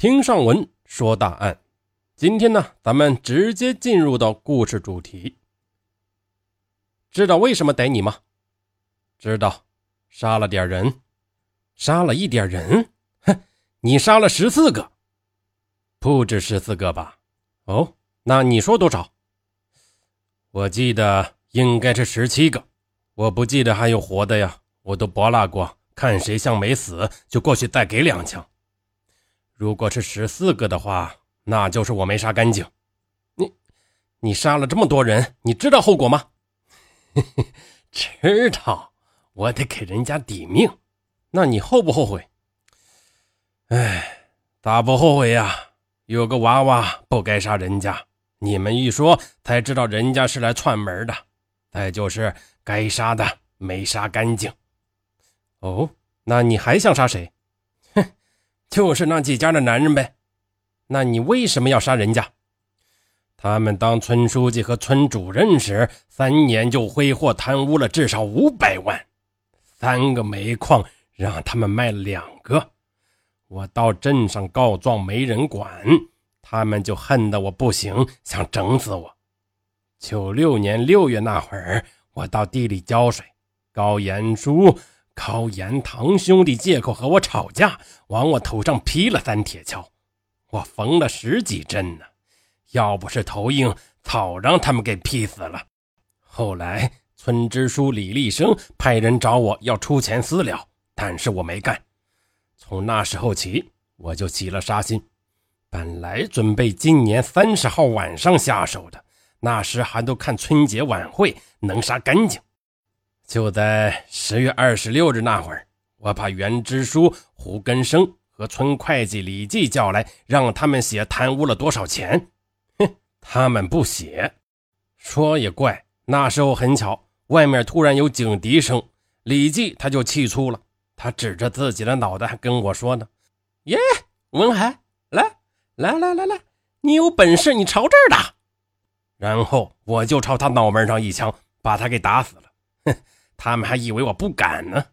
听上文说大案，今天呢，咱们直接进入到故事主题。知道为什么逮你吗？知道，杀了点人，杀了一点人。哼，你杀了十四个，不止十四个吧？哦，那你说多少？我记得应该是十七个，我不记得还有活的呀，我都拨拉过，看谁像没死，就过去再给两枪。如果是十四个的话，那就是我没杀干净。你，你杀了这么多人，你知道后果吗？知道，我得给人家抵命。那你后不后悔？哎，咋不后悔呀？有个娃娃不该杀人家，你们一说才知道人家是来串门的。再就是该杀的没杀干净。哦，那你还想杀谁？就是那几家的男人呗，那你为什么要杀人家？他们当村书记和村主任时，三年就挥霍贪污了至少五百万，三个煤矿让他们卖两个，我到镇上告状没人管，他们就恨得我不行，想整死我。九六年六月那会儿，我到地里浇水，高延书。靠严堂兄弟借口和我吵架，往我头上劈了三铁锹，我缝了十几针呢。要不是头硬，早让他们给劈死了。后来村支书李立生派人找我要出钱私了，但是我没干。从那时候起，我就起了杀心。本来准备今年三十号晚上下手的，那时还都看春节晚会，能杀干净。就在十月二十六日那会儿，我把原支书胡根生和村会计李记叫来，让他们写贪污了多少钱。哼，他们不写。说也怪，那时候很巧，外面突然有警笛声，李记他就气粗了，他指着自己的脑袋还跟我说呢：“耶，文海，来来来来来，你有本事你朝这儿打。”然后我就朝他脑门上一枪，把他给打死了。哼。他们还以为我不敢呢。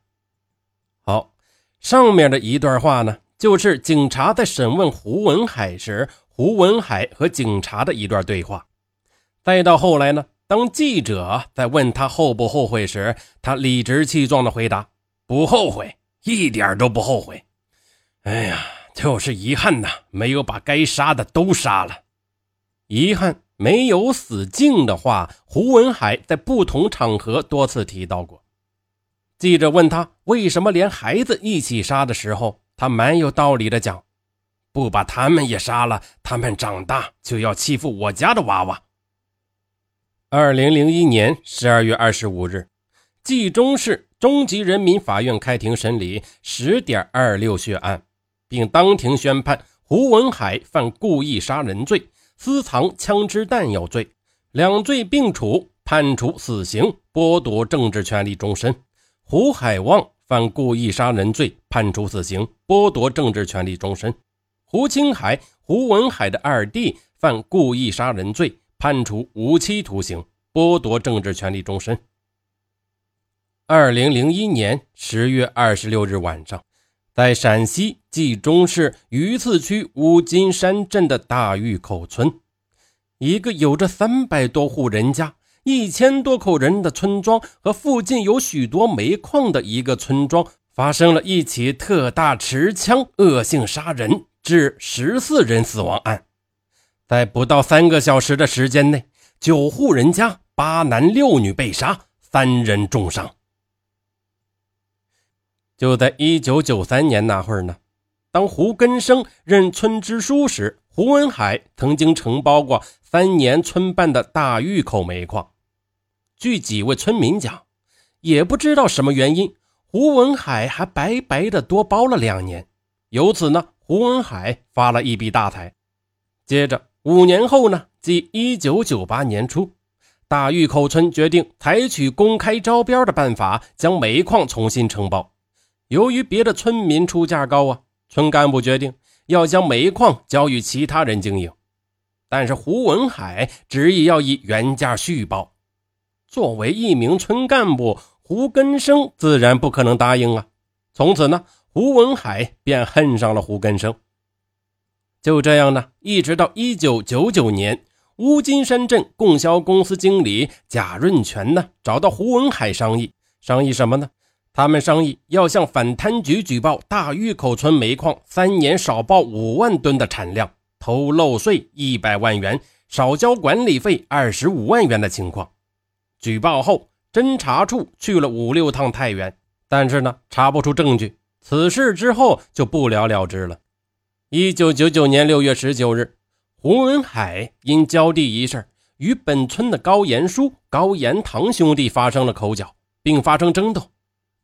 好，上面的一段话呢，就是警察在审问胡文海时，胡文海和警察的一段对话。再到后来呢，当记者在问他后不后悔时，他理直气壮的回答：“不后悔，一点都不后悔。”哎呀，就是遗憾呐，没有把该杀的都杀了。遗憾。没有死境的话，胡文海在不同场合多次提到过。记者问他为什么连孩子一起杀的时候，他蛮有道理的讲：“不把他们也杀了，他们长大就要欺负我家的娃娃。”二零零一年十二月二十五日，冀中市中级人民法院开庭审理十点二六血案，并当庭宣判胡文海犯故意杀人罪。私藏枪支弹药罪，两罪并处，判处死刑，剥夺政治权利终身。胡海旺犯故意杀人罪，判处死刑，剥夺政治权利终身。胡青海、胡文海的二弟犯故意杀人罪，判处无期徒刑，剥夺政治权利终身。二零零一年十月二十六日晚上。在陕西冀中市榆次区五金山镇的大峪口村，一个有着三百多户人家、一千多口人的村庄和附近有许多煤矿的一个村庄，发生了一起特大持枪恶性杀人致十四人死亡案。在不到三个小时的时间内，九户人家八男六女被杀，三人重伤。就在一九九三年那会儿呢，当胡根生任村支书时，胡文海曾经承包过三年村办的大峪口煤矿。据几位村民讲，也不知道什么原因，胡文海还白白的多包了两年。由此呢，胡文海发了一笔大财。接着五年后呢，即一九九八年初，大峪口村决定采取公开招标的办法，将煤矿重新承包。由于别的村民出价高啊，村干部决定要将煤矿交予其他人经营。但是胡文海执意要以原价续包。作为一名村干部，胡根生自然不可能答应啊。从此呢，胡文海便恨上了胡根生。就这样呢，一直到一九九九年，乌金山镇供销公司经理贾润全呢，找到胡文海商议，商议什么呢？他们商议要向反贪局举报大峪口村煤矿三年少报五万吨的产量，偷漏税一百万元，少交管理费二十五万元的情况。举报后，侦查处去了五六趟太原，但是呢，查不出证据。此事之后就不了了之了。一九九九年六月十九日，胡文海因交地一事与本村的高延书、高延堂兄弟发生了口角，并发生争斗。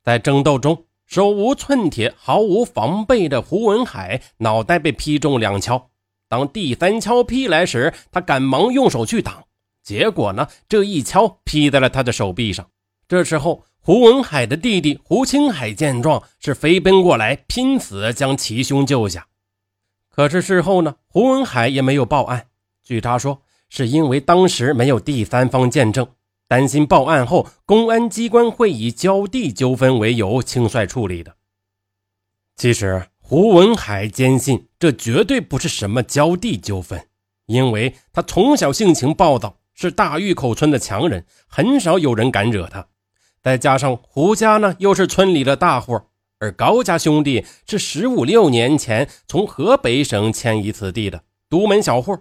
在争斗中，手无寸铁、毫无防备的胡文海脑袋被劈中两敲。当第三敲劈来时，他赶忙用手去挡，结果呢，这一敲劈在了他的手臂上。这时候，胡文海的弟弟胡青海见状，是飞奔过来，拼死将其兄救下。可是事后呢，胡文海也没有报案。据他说，是因为当时没有第三方见证。担心报案后，公安机关会以交地纠纷为由轻率处理的。其实，胡文海坚信这绝对不是什么交地纠纷，因为他从小性情暴躁，是大峪口村的强人，很少有人敢惹他。再加上胡家呢，又是村里的大户，而高家兄弟是十五六年前从河北省迁移此地的独门小户，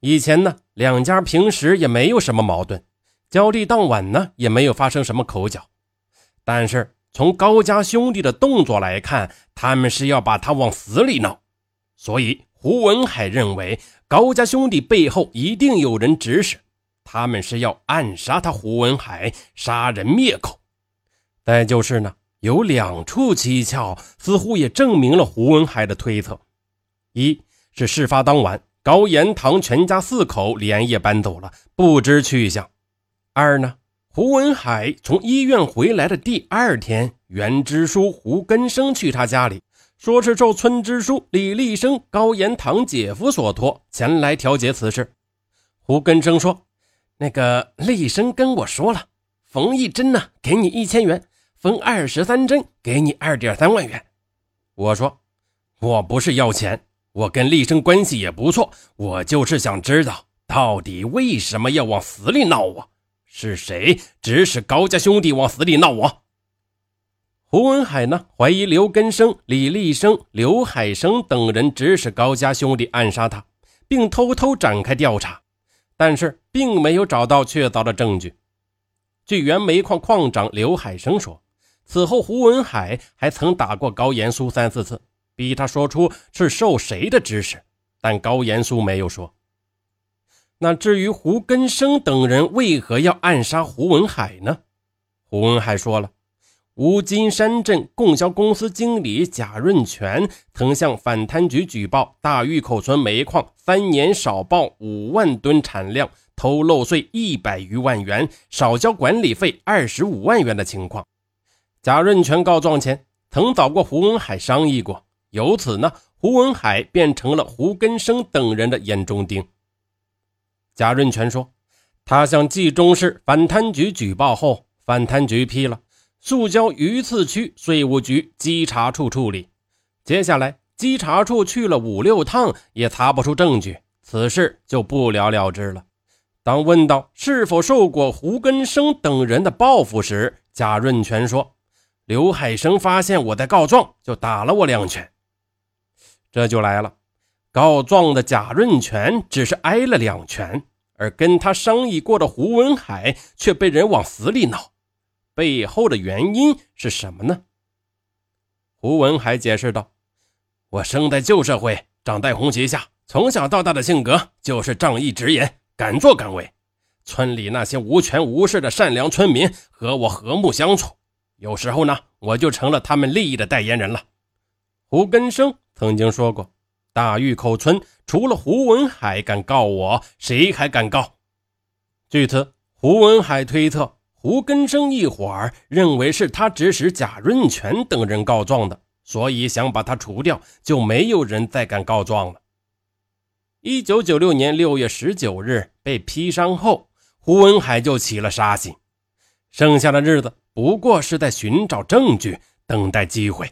以前呢，两家平时也没有什么矛盾。交地当晚呢，也没有发生什么口角，但是从高家兄弟的动作来看，他们是要把他往死里闹，所以胡文海认为高家兄弟背后一定有人指使，他们是要暗杀他胡文海，杀人灭口。再就是呢，有两处蹊跷，似乎也证明了胡文海的推测：一是事发当晚，高延堂全家四口连夜搬走了，不知去向。二呢，胡文海从医院回来的第二天，袁支书胡根生去他家里，说是受村支书李立生、高延堂姐夫所托前来调解此事。胡根生说：“那个立生跟我说了，缝一针呢，给你一千元；缝二十三针，给你二点三万元。”我说：“我不是要钱，我跟立生关系也不错，我就是想知道到底为什么要往死里闹我。”是谁指使高家兄弟往死里闹我？胡文海呢？怀疑刘根生、李立生、刘海生等人指使高家兄弟暗杀他，并偷偷展开调查，但是并没有找到确凿的证据。据原煤矿矿长刘海生说，此后胡文海还曾打过高延苏三四次，逼他说出是受谁的指使，但高延苏没有说。那至于胡根生等人为何要暗杀胡文海呢？胡文海说了，乌金山镇供销公司经理贾润全曾向反贪局举报大峪口村煤矿三年少报五万吨产量，偷漏税一百余万元，少交管理费二十五万元的情况。贾润全告状前曾找过胡文海商议过，由此呢，胡文海变成了胡根生等人的眼中钉。贾润全说：“他向冀中市反贪局举报后，反贪局批了，速交榆次区税务局稽查处处理。接下来，稽查处去了五六趟，也查不出证据，此事就不了了之了。当问到是否受过胡根生等人的报复时，贾润全说：‘刘海生发现我在告状，就打了我两拳。’这就来了。”告状的贾润全只是挨了两拳，而跟他商议过的胡文海却被人往死里闹，背后的原因是什么呢？胡文海解释道：“我生在旧社会，长在红旗下，从小到大的性格就是仗义直言，敢作敢为。村里那些无权无势的善良村民和我和睦相处，有时候呢，我就成了他们利益的代言人了。”胡根生曾经说过。大峪口村除了胡文海敢告我，谁还敢告？据此，胡文海推测胡根生一伙儿认为是他指使贾润全等人告状的，所以想把他除掉，就没有人再敢告状了。一九九六年六月十九日被批伤后，胡文海就起了杀心，剩下的日子不过是在寻找证据，等待机会。